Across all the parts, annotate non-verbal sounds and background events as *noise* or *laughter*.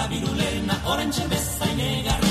la virulena, orain txebezain egarra.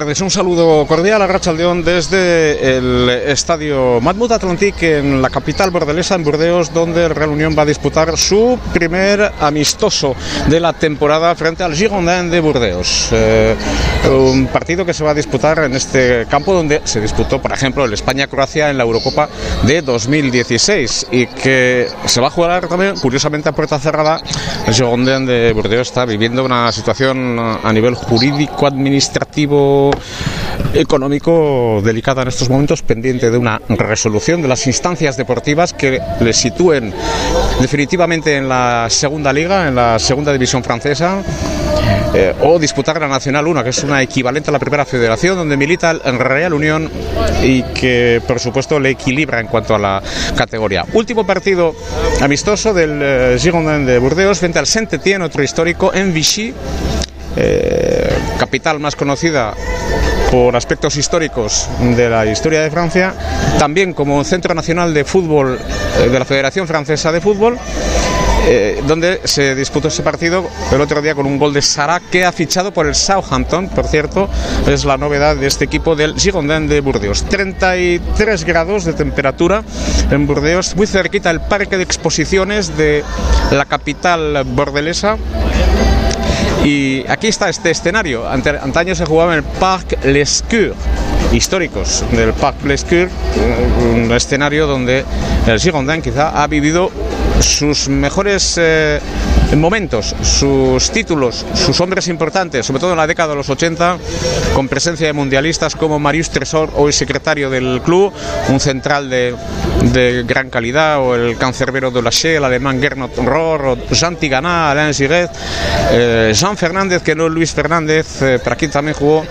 Tardes, un saludo cordial a Rachaldeón desde el estadio Matmut Atlantic en la capital bordelesa, en Burdeos, donde el Real Unión va a disputar su primer amistoso de la temporada frente al Girondin de Burdeos. Eh, un partido que se va a disputar en este campo donde se disputó, por ejemplo, el España-Croacia en la Eurocopa de 2016 y que se va a jugar también, curiosamente, a puerta cerrada. El Girondin de Burdeos está viviendo una situación a nivel jurídico-administrativo económico delicada en estos momentos, pendiente de una resolución de las instancias deportivas que le sitúen definitivamente en la segunda liga, en la segunda división francesa, eh, o disputar la Nacional 1, que es una equivalente a la primera federación, donde milita el Real Unión y que, por supuesto, le equilibra en cuanto a la categoría. Último partido amistoso del eh, Girondin de Burdeos frente al Saint-Étienne, otro histórico, en Vichy eh, capital más conocida por aspectos históricos de la historia de Francia, también como Centro Nacional de Fútbol eh, de la Federación Francesa de Fútbol. Eh, donde se disputó ese partido el otro día con un gol de Sara que ha fichado por el Southampton, por cierto, es la novedad de este equipo del Girondin de Burdeos. 33 grados de temperatura en Burdeos, muy cerquita el parque de exposiciones de la capital bordelesa y aquí está este escenario. antaño se jugaba en el Parc Lescure, históricos del Parc Lescure, un escenario donde el Girondin quizá ha vivido sus mejores eh, momentos, sus títulos, sus hombres importantes, sobre todo en la década de los 80, con presencia de mundialistas como Marius Tresor, hoy secretario del club, un central de, de gran calidad, o el cancerbero de la el alemán Gernot Rohr, o Jean Tigana, Alain Giret, eh, Jean Fernández, que no Luis Fernández, eh, para aquí también jugó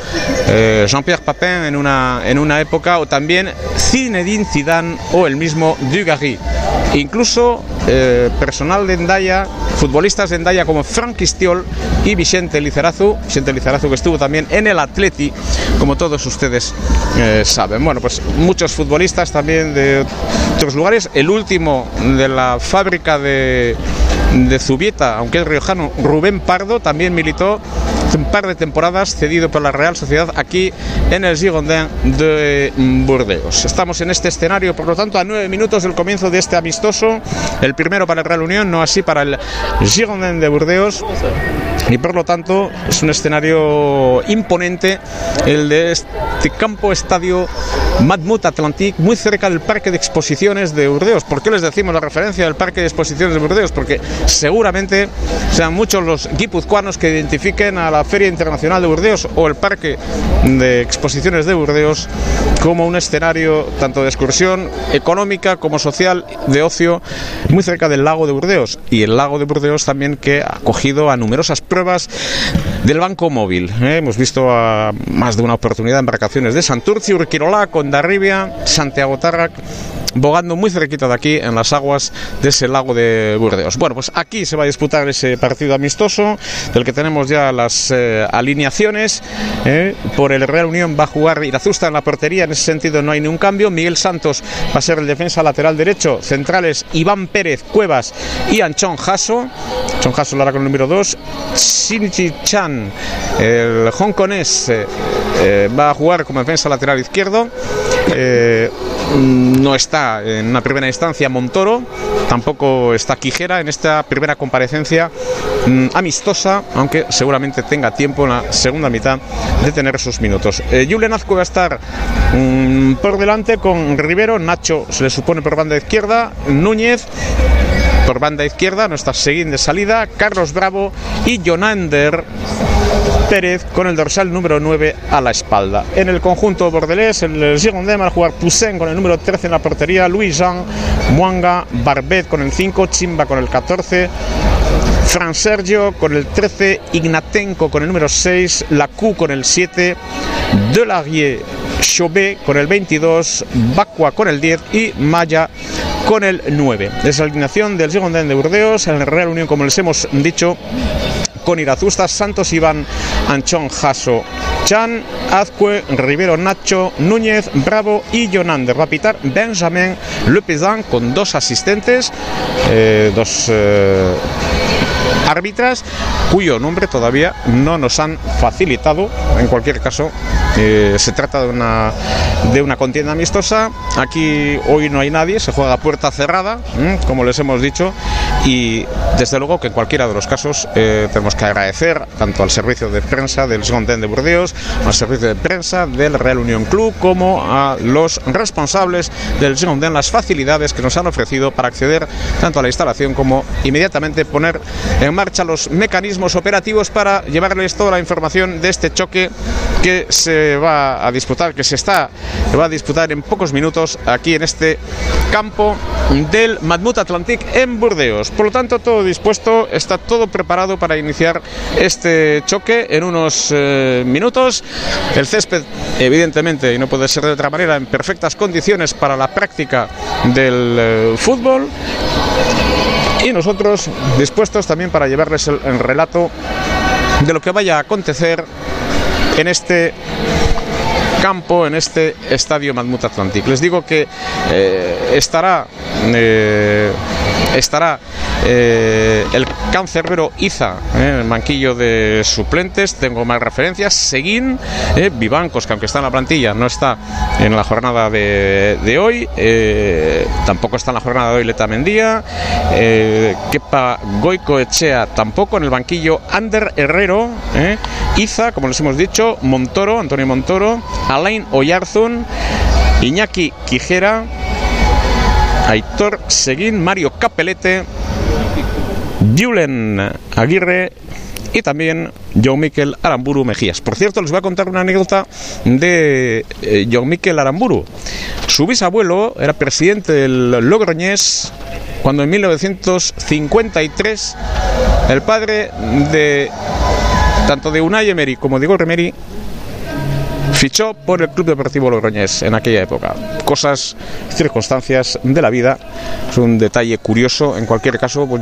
Jean-Pierre Papin en una, en una época, o también Zinedine Zidane o el mismo Dugarry. Incluso eh, personal de Endaya, futbolistas de Endaya como Frank Istiol y Vicente Lizarazu, Vicente Lizarazu que estuvo también en el Atleti, como todos ustedes eh, saben. Bueno, pues muchos futbolistas también de otros lugares. El último de la fábrica de, de Zubieta, aunque es riojano, Rubén Pardo, también militó un par de temporadas cedido por la Real Sociedad aquí en el Girondin de Burdeos. Estamos en este escenario, por lo tanto, a nueve minutos del comienzo de este amistoso, el primero para el Real Unión, no así para el Girondin de Burdeos y por lo tanto es un escenario imponente el de este campo estadio Matmut Atlantic muy cerca del parque de exposiciones de Burdeos. ¿Por qué les decimos la referencia del parque de exposiciones de Burdeos? Porque seguramente sean muchos los guipuzcoanos que identifiquen a la Feria Internacional de Burdeos o el parque de exposiciones de Burdeos como un escenario tanto de excursión económica como social de ocio muy cerca del lago de Burdeos y el lago de Burdeos también que ha acogido a numerosas pruebas del banco móvil. ¿eh? Hemos visto a más de una oportunidad embarcaciones de Santurci, Urquirola, Condarribia, Santiago Tarrac bogando muy cerquita de aquí en las aguas de ese lago de Burdeos. Bueno, pues aquí se va a disputar ese partido amistoso del que tenemos ya las eh, alineaciones. ¿eh? Por el Real Unión va a jugar Irazusta en la portería, en ese sentido no hay ningún cambio. Miguel Santos va a ser el defensa lateral derecho. Centrales Iván Pérez, Cuevas y Anchón Jasso. Anchón Jasso lo hará con el número 2. Shinji Chan, el hongkonés, eh, va a jugar como defensa lateral izquierdo. no está en una primera instancia Montoro, tampoco está Quijera en esta primera comparecencia mm, amistosa, aunque seguramente tenga tiempo en la segunda mitad de tener sus minutos. Eh, Julen Azco va a estar mm, por delante con Rivero, Nacho se le supone por banda izquierda, Núñez por banda izquierda, nuestra siguiente salida, Carlos Bravo y Jonander Pérez con el dorsal número 9 a la espalda. En el conjunto bordelés, el Girondin va a jugar Poussin con el número 13 en la portería, Luis Jean, Muanga, Barbet con el 5, Chimba con el 14, Fran Sergio con el 13, Ignatenko con el número 6, Lacu con el 7, Delarier, Chauvet con el 22, Bacua con el 10 y Maya con el 9. Es la alineación del Girondin de Burdeos, en el Real Unión, como les hemos dicho, con Irazusta, Santos Iván, Anchón Jaso, Chan, Azcue, Rivero Nacho, Núñez, Bravo y Jonander. Va a pitar Benjamin con dos asistentes, eh, dos... Eh, árbitras cuyo nombre todavía no nos han facilitado. En cualquier caso, eh, se trata de una, de una contienda amistosa. Aquí hoy no hay nadie, se juega a puerta cerrada, como les hemos dicho, y desde luego que en cualquiera de los casos eh, tenemos que agradecer tanto al servicio de prensa del Segontén de Burdeos, al servicio de prensa del Real Unión Club, como a los responsables del Segontén las facilidades que nos han ofrecido para acceder tanto a la instalación como inmediatamente poner en marcha los mecanismos operativos para llevarles toda la información de este choque que se va a disputar, que se está va a disputar en pocos minutos aquí en este campo del Madmut Atlantic en Burdeos. Por lo tanto, todo dispuesto, está todo preparado para iniciar este choque en unos eh, minutos. El césped, evidentemente, y no puede ser de otra manera, en perfectas condiciones para la práctica del eh, fútbol. Y nosotros dispuestos también para llevarles el, el relato de lo que vaya a acontecer en este campo en este estadio Madmut Atlantic. Les digo que eh, estará eh, estará eh, el cancerbero Iza eh, el manquillo de suplentes. Tengo más referencias. Seguín, eh, Vivancos, que aunque está en la plantilla, no está en la jornada de, hoy. Eh, tampoco está en la jornada de hoy Leta Mendía. Eh, Kepa Goico Echea tampoco. En el banquillo Ander Herrero. Iza, como les hemos dicho. Montoro, Antonio Montoro. Alain Oyarzun. Iñaki Quijera. Aitor Seguín, Mario Capelete, Julen Aguirre y también John Miquel Aramburu Mejías. Por cierto, les voy a contar una anécdota de eh, John Miquel Aramburu. Su bisabuelo era presidente del Logroñés cuando en 1953 el padre de tanto de Unai Emery como de Emery fichó por el Club Deportivo Logroñés en aquella época. Cosas, circunstancias de la vida. Es un detalle curioso. En cualquier caso, pues,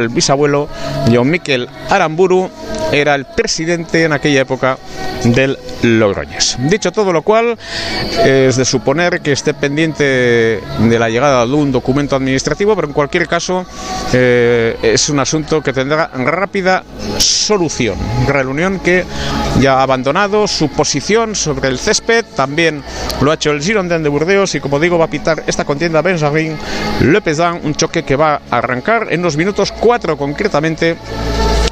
el bisabuelo, John Miquel Aramburu, era el presidente en aquella época del Logroñés. Dicho todo lo cual, es de suponer que esté pendiente de la llegada de un documento administrativo, pero en cualquier caso eh, es un asunto que tendrá rápida solución. Real Unión que ya ha abandonado su posición sobre el césped, también lo ha hecho el Girondin de Burdeos y como digo va a pitar esta contienda Benjamin Le Pesan, un choque que va a arrancar en los minutos 4 concretamente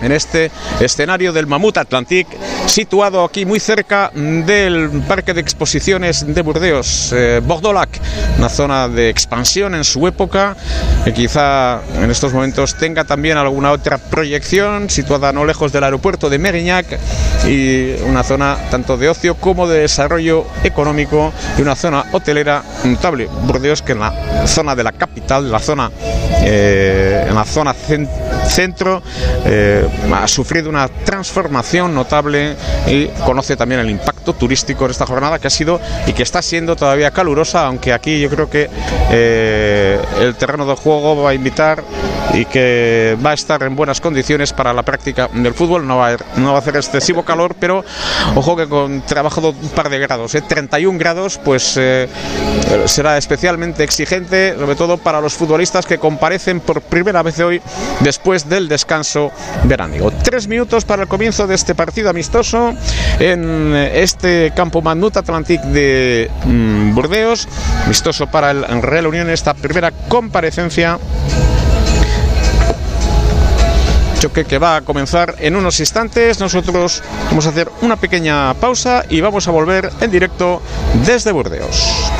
en este escenario del Mamut Atlantic, situado aquí muy cerca del Parque de Exposiciones de Burdeos, eh, Bordolac, una zona de expansión en su época, que quizá en estos momentos tenga también alguna otra proyección, situada no lejos del aeropuerto de Merignac y una zona tanto de ocio como de desarrollo económico y una zona hotelera notable. Burdeos que en la zona de la capital, la zona, eh, en la zona cen- centro, eh, ha sufrido una transformación notable y conoce también el impacto turístico de esta jornada que ha sido y que está siendo todavía calurosa, aunque aquí yo creo que eh, el terreno de juego va a invitar y que va a estar en buenas condiciones para la práctica del fútbol. No va a, no va a hacer excesivo calor, pero ojo que con trabajo de un par de grados, ¿eh? 31 grados, pues eh, será especialmente exigente, sobre todo para los futbolistas que comparecen por primera vez hoy después del descanso veránico. Tres minutos para el comienzo de este partido amistoso en este campo Manut Atlantic de mm, Burdeos, amistoso para el Real Unión, esta primera comparecencia que va a comenzar en unos instantes. Nosotros vamos a hacer una pequeña pausa y vamos a volver en directo desde Burdeos.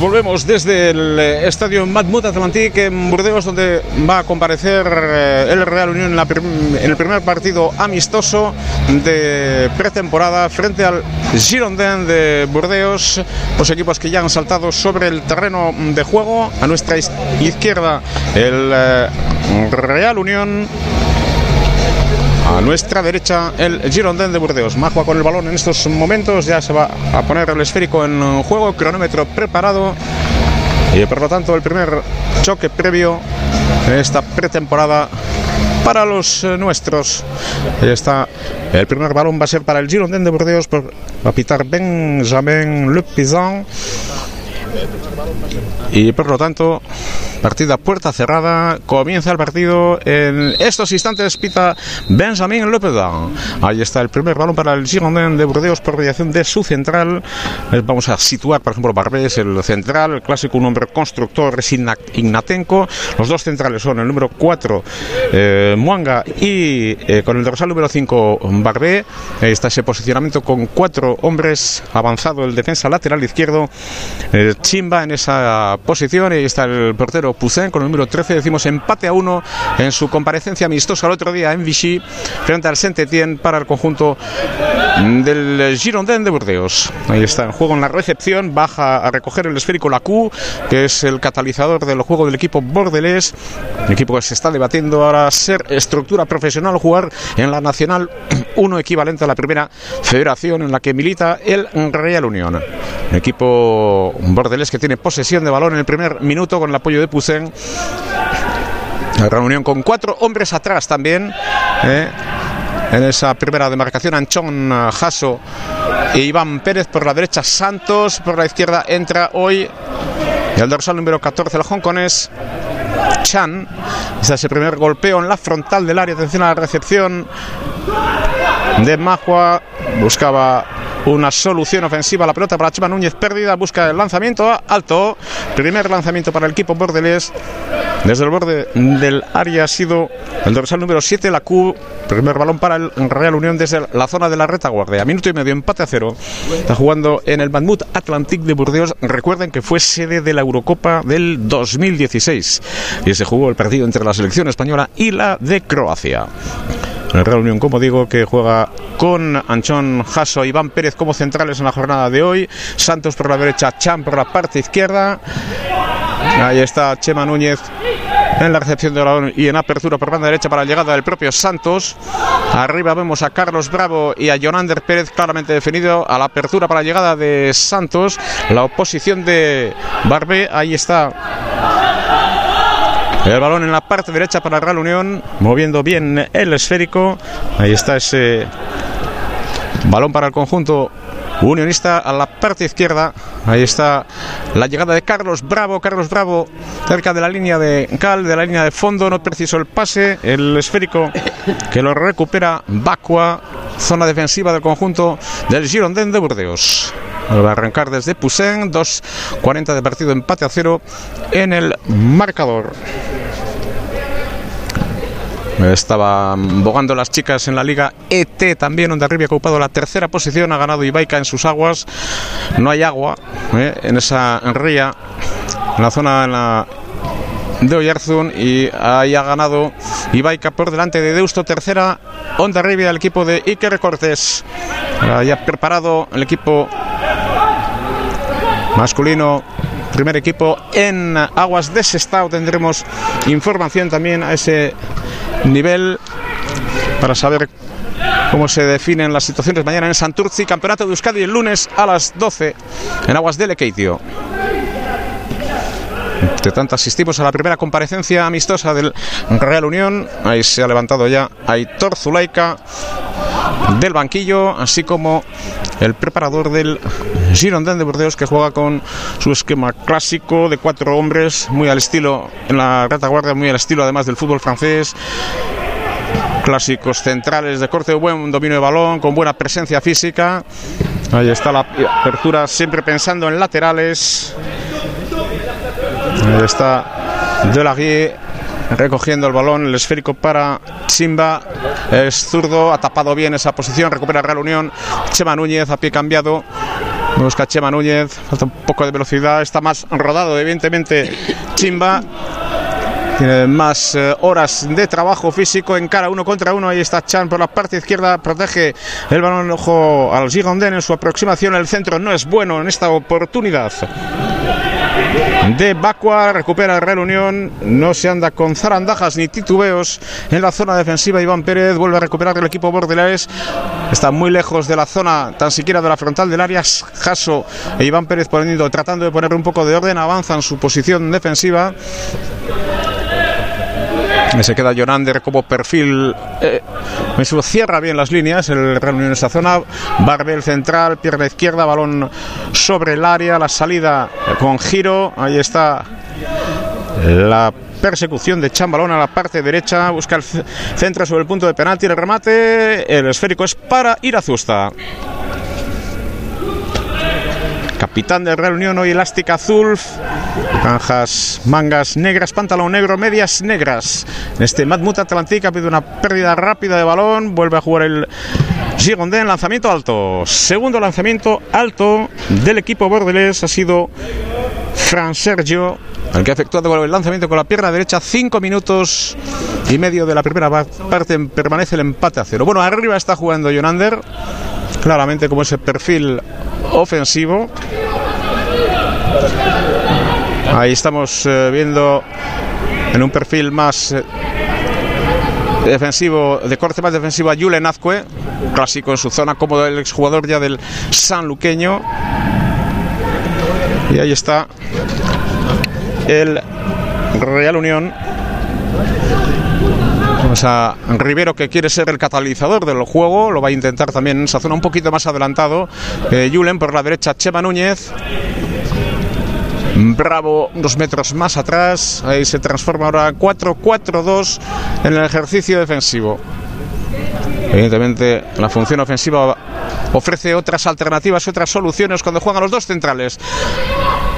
Volvemos desde el eh, estadio Matmut Atlantic en Burdeos, donde va a comparecer eh, el Real Unión en, la en el primer partido amistoso de pretemporada frente al Girondin de Burdeos. Los equipos que ya han saltado sobre el terreno de juego. A nuestra izquierda, el eh, Real Unión. A nuestra derecha, el Girondin de Burdeos. Majua con el balón en estos momentos. Ya se va a poner el esférico en juego. Cronómetro preparado. Y por lo tanto, el primer choque previo en esta pretemporada para los eh, nuestros. Ahí está. El primer balón va a ser para el Girondin de Burdeos. Va a pitar Benjamin Le Pizan. Y por lo tanto, partida puerta cerrada. Comienza el partido en estos instantes. Pita Benjamin Lopedan. Ahí está el primer balón para el Girondin de Burdeos por mediación de su central. Eh, Vamos a situar, por ejemplo, Barbés, el central, el clásico, un hombre constructor, es Igna- Ignatenko. Los dos centrales son el número 4, eh, Muanga, y eh, con el dorsal número 5, Barbé. Ahí está ese posicionamiento con cuatro hombres avanzado, el defensa lateral izquierdo. eh, Chimba en esa posición. Ahí está el portero Poussin con el número 13. Decimos empate a uno en su comparecencia amistosa el otro día en Vichy frente al Saint-Étienne para el conjunto del Girondin de Burdeos. Ahí está en juego en la recepción. Baja a recoger el esférico Lacu, que es el catalizador del juego del equipo bordelés. El equipo que se está debatiendo ahora ser estructura profesional o jugar en la Nacional *clears throat* 1 equivalente a la primera federación en la que milita el Real Unión. El equipo bordelés que tiene posesión de balón en el primer minuto con el apoyo de Poussin. Reunión con cuatro hombres atrás también. ¿eh? En esa primera demarcación, Anchón eh, Jasso e Iván Pérez por la derecha, Santos por la izquierda entra hoy el dorsal número 14, el hongkonés Chan. Este es el primer golpeo en la frontal del área. Atención a la recepción de Majua. Buscaba una solución ofensiva la pelota para Chema Núñez pérdida. Busca el lanzamiento alto. Primer lanzamiento para el equipo bordelés. Desde el borde del área ha sido el dorsal número 7, la Q. Primer balón para el Real Unión desde la zona de la retaguardia. Minuto y medio, empate a cero. Está jugando en el Mahmoud Atlantic de Burdeos. Recuerden que fue sede de la Eurocopa del 2016 y se jugó el partido entre la selección española y la de Croacia. Real Unión, como digo, que juega con Anchón Jasso Iván Pérez como centrales en la jornada de hoy. Santos por la derecha, Chan por la parte izquierda. Ahí está Chema Núñez en la recepción de balón y en apertura por banda derecha para la llegada del propio Santos. Arriba vemos a Carlos Bravo y a Jonander Pérez claramente definido a la apertura para la llegada de Santos. La oposición de Barbé, ahí está el balón en la parte derecha para Real Unión, moviendo bien el esférico. Ahí está ese balón para el conjunto unionista a la parte izquierda. Ahí está la llegada de Carlos Bravo. Carlos Bravo cerca de la línea de Cal, de la línea de fondo. No preciso el pase. El esférico que lo recupera Bacua. Zona defensiva del conjunto del Girondin de Burdeos. Va a arrancar desde Poussin, 2.40 de partido, empate a cero en el marcador. Estaban bogando las chicas en la Liga ET también, donde arriba ha ocupado la tercera posición, ha ganado Ibaica en sus aguas. No hay agua ¿eh? en esa ría, en la zona de Oyarzún y ahí ha ganado Ibaica por delante de Deusto, tercera Onda Rivia, el equipo de Iker Cortés. Ya preparado el equipo masculino primer equipo en aguas de Sestao tendremos información también a ese nivel para saber cómo se definen las situaciones mañana en Santurci, Campeonato de Euskadi el lunes a las 12 en aguas de Lekeitio. De tanto asistimos a la primera comparecencia amistosa del Real Unión. Ahí se ha levantado ya Aitor Zulaika del banquillo, así como el preparador del Girondin de Burdeos que juega con su esquema clásico de cuatro hombres, muy al estilo en la retaguardia, muy al estilo además del fútbol francés. Clásicos centrales de corte, buen dominio de balón, con buena presencia física. Ahí está la apertura, siempre pensando en laterales. Ahí está recogiendo el balón, el esférico para Chimba, es zurdo, ha tapado bien esa posición, recupera Real Unión, Chema Núñez a pie cambiado, Busca Chema Núñez, falta un poco de velocidad, está más rodado, evidentemente, Chimba. Tiene más eh, horas de trabajo físico en cara uno contra uno. Ahí está Chan por la parte izquierda, protege el balón ojo al Girondin en su aproximación. El centro no es bueno en esta oportunidad. De Bacua recupera el Real Unión, no se anda con zarandajas ni titubeos en la zona defensiva. Iván Pérez vuelve a recuperar el equipo bordelares, está muy lejos de la zona, tan siquiera de la frontal del área. Jaso e Iván Pérez poniendo, tratando de poner un poco de orden, avanza en su posición defensiva. Se queda Jonander como perfil. Eh, cierra bien las líneas. El Real Unión en esta zona. Barbel central, pierna izquierda, balón sobre el área. La salida con giro. Ahí está la persecución de Chambalón a la parte derecha. Busca el centro sobre el punto de penalti. El remate. El esférico es para Irazusta capitán del Real Unión, hoy elástica azul, franjas, mangas negras, pantalón negro, medias negras. En este Matmut Atlantic ha pedido una pérdida rápida de balón, vuelve a jugar el Girondin, lanzamiento alto. Segundo lanzamiento alto del equipo bordelés ha sido Fran Sergio, el que ha efectuado el lanzamiento con la pierna derecha, cinco minutos y medio de la primera parte, permanece el empate a cero. Bueno, arriba está jugando Jonander, claramente como ese perfil ofensivo. Ahí estamos eh, viendo en un perfil más eh, defensivo, de corte más defensivo a Julen Azcue, clásico en su zona, como el exjugador ya del sanluqueño. Y ahí está el Real Unión. Vamos a Rivero que quiere ser el catalizador del juego, lo va a intentar también en esa zona un poquito más adelantado. Eh, Julen por la derecha, Chema Núñez. Bravo unos metros más atrás, ahí se transforma ahora 4-4-2 en el ejercicio defensivo. Evidentemente la función ofensiva ofrece otras alternativas, otras soluciones cuando juegan los dos centrales.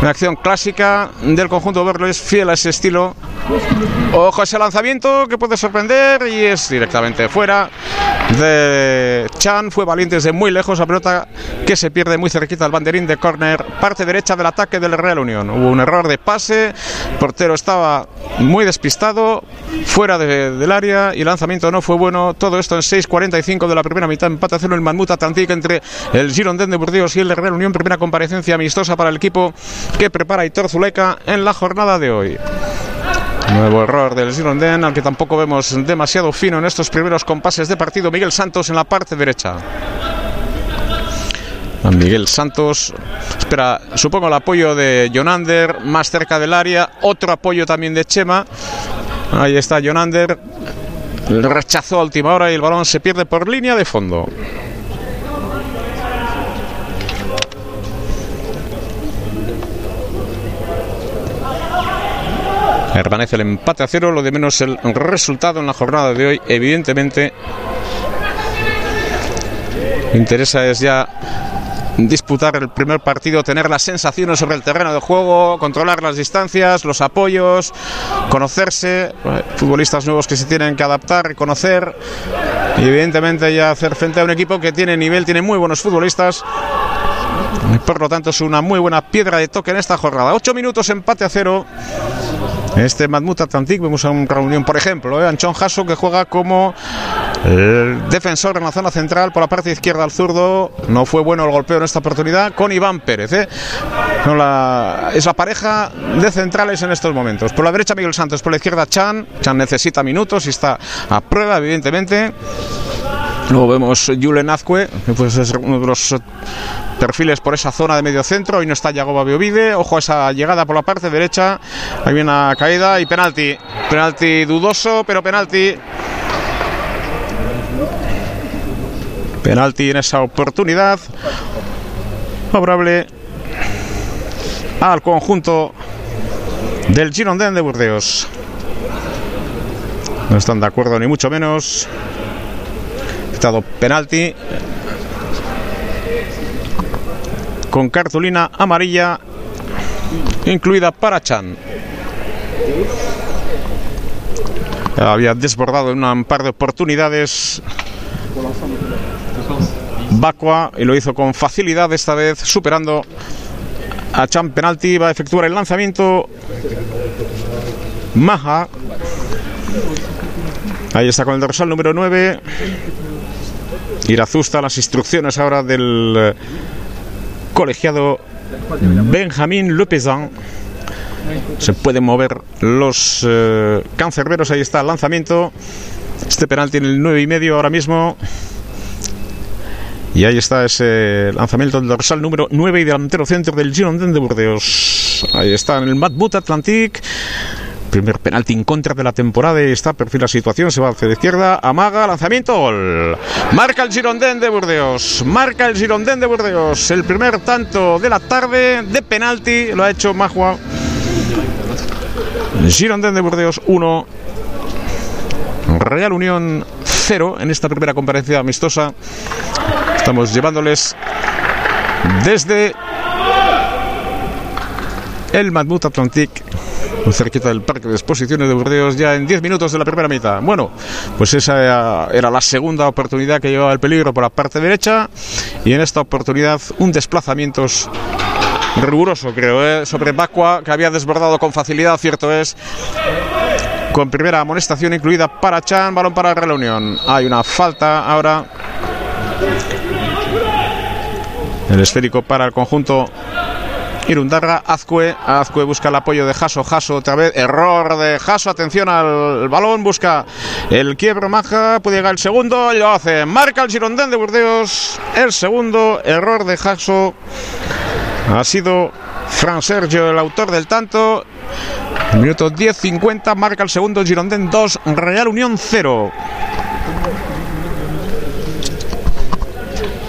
Una acción clásica del conjunto es fiel a ese estilo. Ojo ese lanzamiento que puede sorprender y es directamente fuera de Chan. Fue valiente desde muy lejos la pelota que se pierde muy cerquita al banderín de córner, parte derecha del ataque del Real Unión. Hubo un error de pase, portero estaba muy despistado, fuera de, del área y el lanzamiento no fue bueno. Todo esto en 6.45 de la primera mitad, empate a el Manmut Atlántico entre el Girondin de Burdeos y el Real Unión. Primera comparecencia amistosa para el equipo que prepara Hitor Zuleika en la jornada de hoy. Nuevo error del Girondin, al que tampoco vemos demasiado fino en estos primeros compases de partido. Miguel Santos en la parte derecha. Miguel Santos espera, supongo, el apoyo de Jonander más cerca del área. Otro apoyo también de Chema. Ahí está Jonander. Rechazó a última hora y el balón se pierde por línea de fondo. Permanece el empate a cero, lo de menos el resultado en la jornada de hoy, evidentemente. Interesa es ya disputar el primer partido, tener las sensaciones sobre el terreno de juego, controlar las distancias, los apoyos, conocerse, futbolistas nuevos que se tienen que adaptar, reconocer y evidentemente ya hacer frente a un equipo que tiene nivel, tiene muy buenos futbolistas. Por lo tanto es una muy buena piedra de toque en esta jornada. Ocho minutos empate a cero. Este Matmut Atlantic, vemos a una reunión, por ejemplo, ¿eh? Anchón Jasso que juega como defensor en la zona central por la parte izquierda al zurdo. No fue bueno el golpeo en esta oportunidad con Iván Pérez. ¿eh? Es la pareja de centrales en estos momentos. Por la derecha Miguel Santos, por la izquierda Chan. Chan necesita minutos y está a prueba, evidentemente. Luego vemos Julen Azcue, que pues es uno de los perfiles por esa zona de medio centro. Hoy no está Yagoba Biovide. Ojo a esa llegada por la parte derecha. Hay una caída y penalti. Penalti dudoso, pero penalti. Penalti en esa oportunidad. Favorable al conjunto del Girondin de Burdeos. No están de acuerdo ni mucho menos. Penalti con cartulina amarilla incluida para Chan. Había desbordado en un par de oportunidades Bacua y lo hizo con facilidad esta vez, superando a Chan Penalti. Va a efectuar el lanzamiento. Maja. Ahí está con el dorsal número 9. Irazusta, las instrucciones ahora del eh, colegiado Benjamín Lepezan. Se pueden mover los eh, cancerberos. Ahí está el lanzamiento. Este penal tiene el 9 y medio ahora mismo. Y ahí está ese lanzamiento del dorsal número 9 y delantero centro del Girondin de Burdeos. Ahí está en el Matmut Atlantic. Primer penalti en contra de la temporada y está perfil la situación, se va hacia la izquierda, amaga, lanzamiento, gol. Marca el Girondin de Burdeos, marca el Girondin de Burdeos. El primer tanto de la tarde de penalti lo ha hecho Majua. Girondin de Burdeos 1, Real Unión 0 en esta primera conferencia amistosa. Estamos llevándoles desde el Matmut Atlantic, muy cerquita del Parque de Exposiciones de Burdeos, ya en 10 minutos de la primera mitad. Bueno, pues esa era la segunda oportunidad que llevaba el peligro por la parte derecha y en esta oportunidad un desplazamiento riguroso, creo, ¿eh? sobre Bacua, que había desbordado con facilidad, cierto es, con primera amonestación incluida para Chan, balón para Real Unión. Hay una falta ahora. El esférico para el conjunto Irundarra, Azcue, Azcue busca el apoyo de Jaso, Jaso otra vez, error de Jaso, atención al balón, busca el quiebro Maja, puede llegar el segundo, lo hace, marca el Girondin de Burdeos, el segundo, error de Jaso, ha sido Fran Sergio el autor del tanto, minuto 10-50, marca el segundo, Girondin 2, Real Unión 0.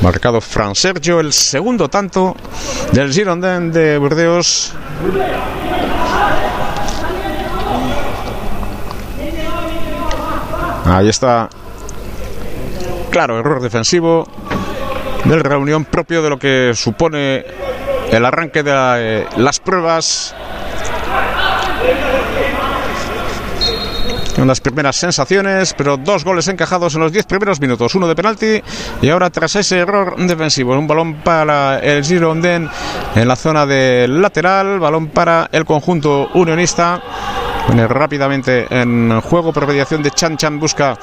Marcado Fran Sergio, el segundo tanto del Girondin de Burdeos. Ahí está. Claro, error defensivo del reunión propio de lo que supone el arranque de eh, las pruebas. En las primeras sensaciones, pero dos goles encajados en los 10 primeros minutos, uno de penalti y ahora tras ese error defensivo, un balón para el Girondin en la zona del lateral, balón para el conjunto unionista. Viene rápidamente en juego por mediación de Chan Chan. Busca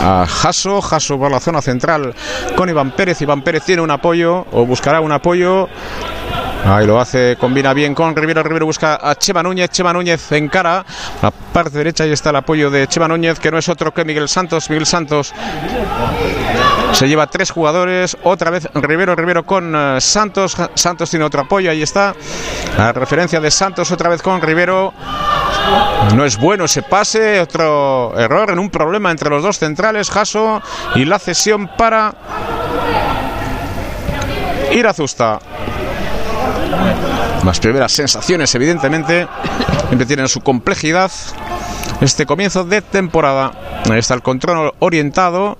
a Jaso, Jaso por la zona central con Iván Pérez, Iván Pérez tiene un apoyo o buscará un apoyo Ahí lo hace, combina bien con Rivero. Rivero busca a Chema Núñez. Chema Núñez en cara. La parte derecha ahí está el apoyo de Chema Núñez, que no es otro que Miguel Santos. Miguel Santos se lleva tres jugadores. Otra vez Rivero. Rivero con eh, Santos. Santos tiene otro apoyo. Ahí está. La referencia de Santos otra vez con Rivero. No es bueno ese pase. Otro error en un problema entre los dos centrales. Jaso y la cesión para Irazusta. Las primeras sensaciones, evidentemente, siempre tienen su complejidad. Este comienzo de temporada. Ahí está el control orientado.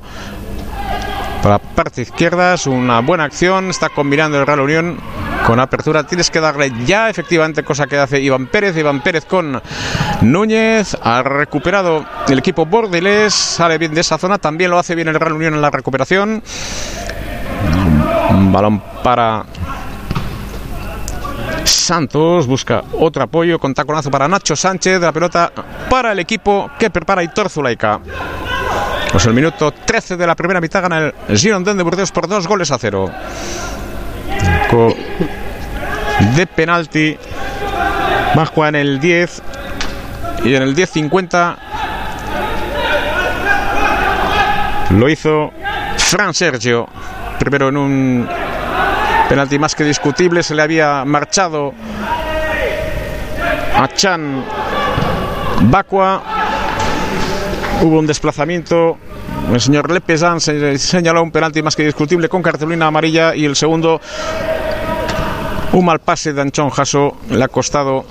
Para la parte izquierda es una buena acción. Está combinando el Real Unión con apertura. Tienes que darle ya, efectivamente, cosa que hace Iván Pérez. Iván Pérez con Núñez. Ha recuperado el equipo bordelés. Sale bien de esa zona. También lo hace bien el Real Unión en la recuperación. Un balón para Santos busca otro apoyo con taconazo para Nacho Sánchez la pelota para el equipo que prepara Hitor Zulaika. Pues el minuto 13 de la primera mitad gana el Girondin de Burdeos por dos goles a cero. De penalti. Majua en el 10 y en el 10-50 lo hizo Fran Sergio. Primero en un Penalti más que discutible, se le había marchado a Chan Bacua. Hubo un desplazamiento. El señor Lepezan se señaló un penalti más que discutible con cartulina amarilla y el segundo, un mal pase de Anchón Jaso, le ha costado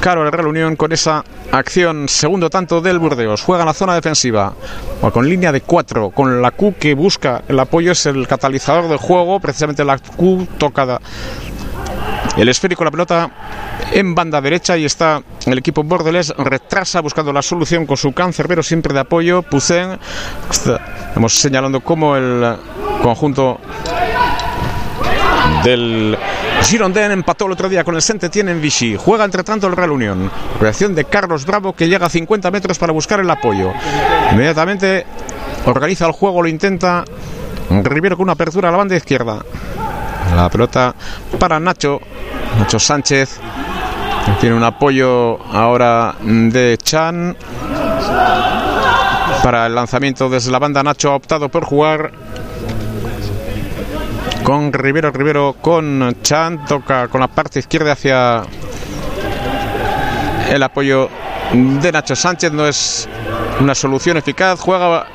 caro el Real Unión con esa acción. Segundo tanto del Burdeos. Juega en la zona defensiva. Con línea de cuatro. Con la Q que busca el apoyo. Es el catalizador del juego. Precisamente la Q tocada. El esférico, la pelota en banda derecha y está el equipo bordelés retrasa buscando la solución con su cancerbero siempre de apoyo. Pusen, estamos señalando cómo el conjunto del Girondin empató el otro día con el Saint-Étienne en Vichy. Juega entre tanto el Real Unión. Reacción de Carlos Bravo que llega a 50 metros para buscar el apoyo. Inmediatamente organiza el juego, lo intenta. Rivero con una apertura a la banda izquierda. La pelota para Nacho. Nacho Sánchez. Tiene un apoyo ahora de Chan. Para el lanzamiento desde la banda, Nacho ha optado por jugar con Rivero, Rivero con Chan, toca con la parte izquierda hacia el apoyo de Nacho Sánchez, no es una solución eficaz, juega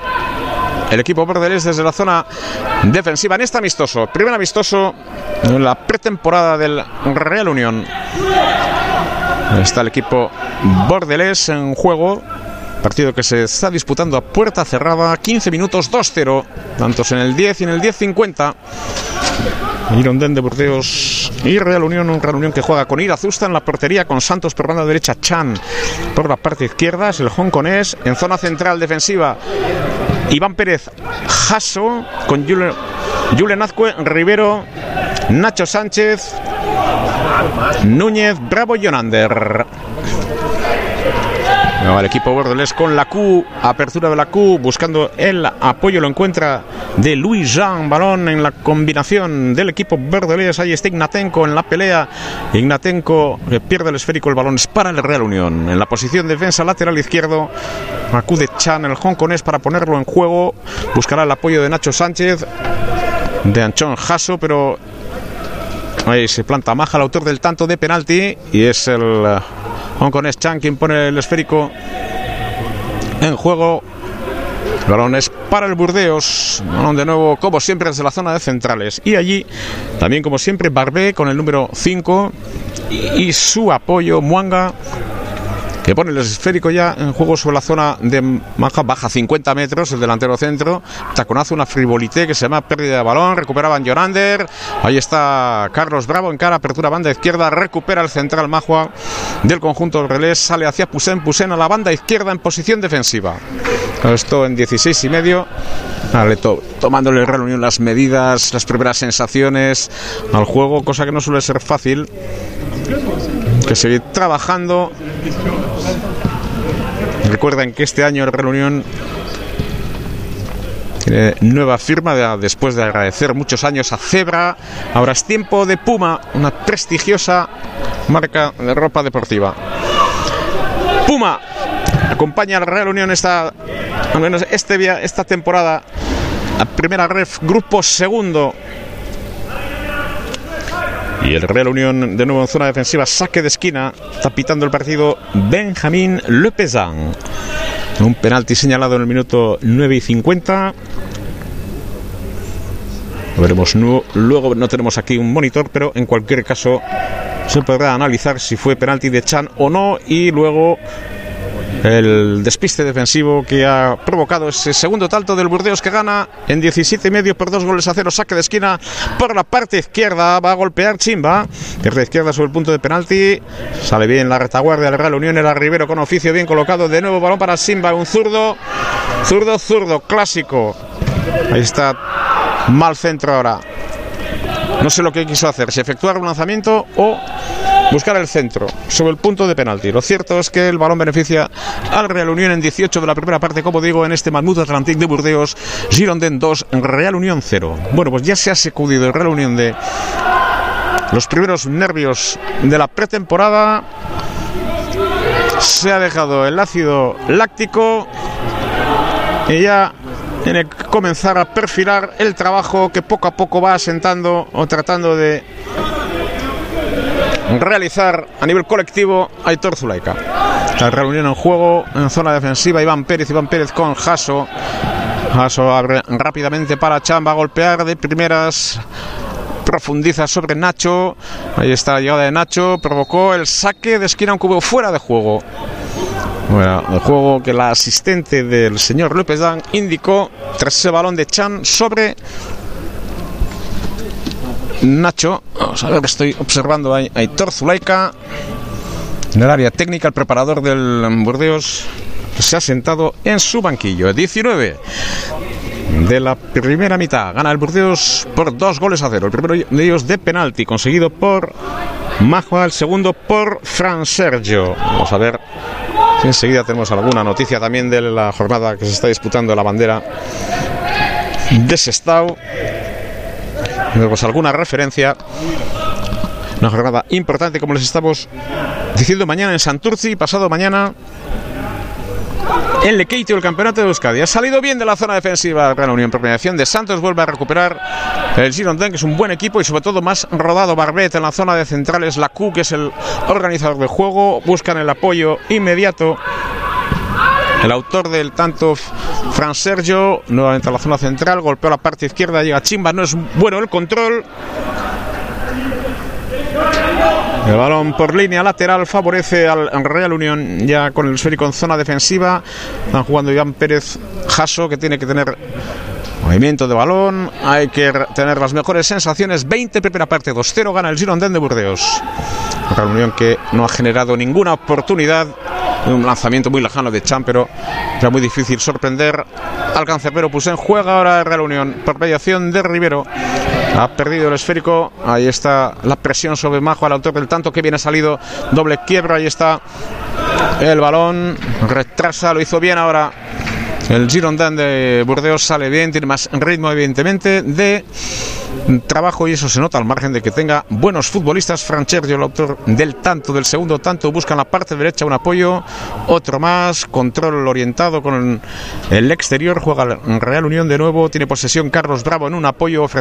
el equipo bordelés desde la zona defensiva en este amistoso, primer amistoso en la pretemporada del Real Unión. Está el equipo bordelés en juego. Partido que se está disputando a puerta cerrada, 15 minutos 2-0, tantos en el 10 y en el 10-50. Girondin de Burdeos y Real Unión, un Real Unión que juega con Irazusta en la portería, con Santos por banda derecha, Chan por la parte izquierda, es el hongkonés, en zona central defensiva, Iván Pérez Jasso, con Julen, Julen Azcue, Rivero, Nacho Sánchez, Núñez, Bravo y. No, el equipo bordelés con la Q, apertura de la Q, buscando el apoyo, lo encuentra de Luis Jean, balón en la combinación del equipo bordelés, ahí está Ignatenko en la pelea, Ignatenko que pierde el esférico, el balón es para el Real Unión, en la posición de defensa lateral izquierdo, acude Chan, el hongkonés para ponerlo en juego, buscará el apoyo de Nacho Sánchez, de Anchón Jasso, pero ahí se planta Maja, el autor del tanto de penalti, y es el hongkonés Chan quien pone el esférico en juego. El balón es para el Burdeos. De nuevo, como siempre, desde la zona de centrales. Y allí, también como siempre, Barbé con el número 5 y su apoyo, Muanga, que pone el esférico ya en juego sobre la zona de Maja, baja 50 metros, el delantero centro, taconazo, una frivolité que se llama pérdida de balón, recuperaban Jonander, ahí está Carlos Bravo en cara, apertura banda izquierda, recupera el central Majua del conjunto del relés, sale hacia Pusen, Pusen a la banda izquierda en posición defensiva. Esto en 16 y medio, vale, to, tomándole el Real las medidas, las primeras sensaciones al juego, cosa que no suele ser fácil que seguir trabajando. Recuerden que este año el Real Unión tiene nueva firma de- después de agradecer muchos años a Zebra. Ahora es tiempo de Puma, una prestigiosa marca de ropa deportiva. Puma acompaña al Real Unión esta, al menos este esta temporada. La primera ref, grupo segundo y el Real Unión de nuevo en zona defensiva, saque de esquina, está pitando el partido Benjamín Le Pesan. Un penalti señalado en el minuto 9 y 50. Lo veremos luego, no tenemos aquí un monitor, pero en cualquier caso se podrá analizar si fue penalti de Chan o no y luego el despiste defensivo que ha provocado ese segundo talto del Burdeos que gana en 17 y medio por dos goles a cero. Saque de esquina por la parte izquierda. Va a golpear Chimba. Pierde izquierda sobre el punto de penalti. Sale bien la retaguardia del Real Unión. Era Rivero con oficio bien colocado. De nuevo balón para Simba. Un zurdo. Zurdo, zurdo. Clásico. Ahí está. Mal centro ahora. No sé lo que quiso hacer, si efectuar un lanzamiento o buscar el centro sobre el punto de penalti. Lo cierto es que el balón beneficia al Real Unión en 18 de la primera parte, como digo, en este Mamut Atlantic de Burdeos, Girondin 2, Real Unión 0. Bueno, pues ya se ha sacudido el Real Unión de los primeros nervios de la pretemporada. Se ha dejado el ácido láctico y ya tiene que comenzar a perfilar el trabajo que poco a poco va asentando o tratando de realizar a nivel colectivo Aitor Zulaika. La reunión en juego en zona defensiva Iván Pérez, Iván Pérez con Jaso. Jaso abre rápidamente para Chan, va a golpear de primeras profundiza sobre Nacho. Ahí está la llegada de Nacho. Provocó el saque de esquina, un cubo fuera de juego. Bueno, el juego que la asistente del señor López Dan indicó tras ese balón de Chan sobre Nacho. Vamos a ver, estoy observando a Aitor Zulaika en el área técnica, el preparador del Burdeos que se ha sentado en su banquillo. 19 de la primera mitad. Gana el Burdeos por dos goles a cero. El primero de ellos de penalti, conseguido por Majua, el segundo por Fran Sergio. Vamos a ver si enseguida tenemos alguna noticia también de la jornada que se está disputando la bandera de Sestao. Tenemos alguna referencia. Una jornada importante, como les estamos diciendo, mañana en Santurci, pasado mañana en Lequeitio, el campeonato de Euskadi. Ha salido bien de la zona defensiva la Unión. Premiación de Santos vuelve a recuperar el Girondin, que es un buen equipo y sobre todo más rodado Barbet en la zona de centrales. La Q, que es el organizador del juego. Buscan el apoyo inmediato. El autor del tanto, Fran Sergio, nuevamente a la zona central, golpeó la parte izquierda, llega Chimba, no es bueno el control. El balón por línea lateral favorece al Real Unión ya con el esférico en zona defensiva. Están jugando Iván Pérez Jasso que tiene que tener movimiento de balón. Hay que tener las mejores sensaciones. 20 primera parte, 2-0 gana el Girondin de Burdeos. Real Unión que no ha generado ninguna oportunidad. Un lanzamiento muy lejano de Chan, pero era muy difícil sorprender al cancerbero Pusén. Juega ahora Real Unión por mediación de Rivero. Ha perdido el esférico. Ahí está la presión sobre Majo al autor del tanto que viene salido. Doble quiebra. Ahí está el balón. Retrasa. Lo hizo bien ahora. El Girondin de Burdeos sale bien. Tiene más ritmo, evidentemente, de trabajo y eso se nota al margen de que tenga buenos futbolistas. Franchergio, el autor del tanto, del segundo tanto, busca en la parte derecha un apoyo, otro más, control orientado con el exterior, juega Real Unión de nuevo, tiene posesión Carlos Bravo en un apoyo